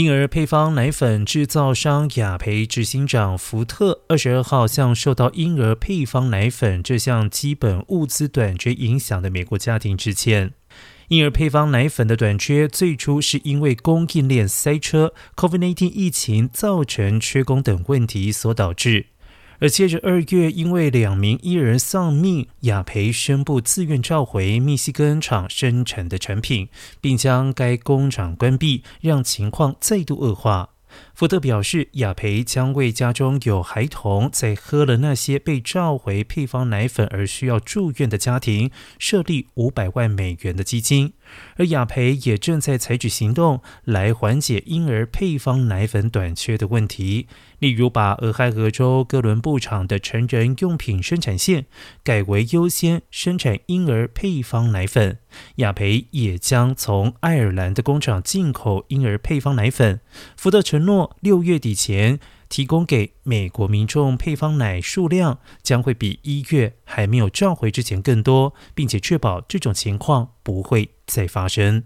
婴儿配方奶粉制造商雅培执行长福特二十二号向受到婴儿配方奶粉这项基本物资短缺影响的美国家庭致歉。婴儿配方奶粉的短缺最初是因为供应链塞车、COVID-19 疫情造成缺工等问题所导致。而接着二月，因为两名艺人丧命，雅培宣布自愿召回密西根厂生产的产品，并将该工厂关闭，让情况再度恶化。福特表示，雅培将为家中有孩童在喝了那些被召回配方奶粉而需要住院的家庭设立五百万美元的基金。而雅培也正在采取行动来缓解婴儿配方奶粉短缺的问题，例如把俄亥俄州哥伦布厂的成人用品生产线改为优先生产婴儿配方奶粉。雅培也将从爱尔兰的工厂进口婴儿配方奶粉。福特承诺六月底前提供给美国民众配方奶数量将会比一月还没有召回之前更多，并且确保这种情况不会。再发生。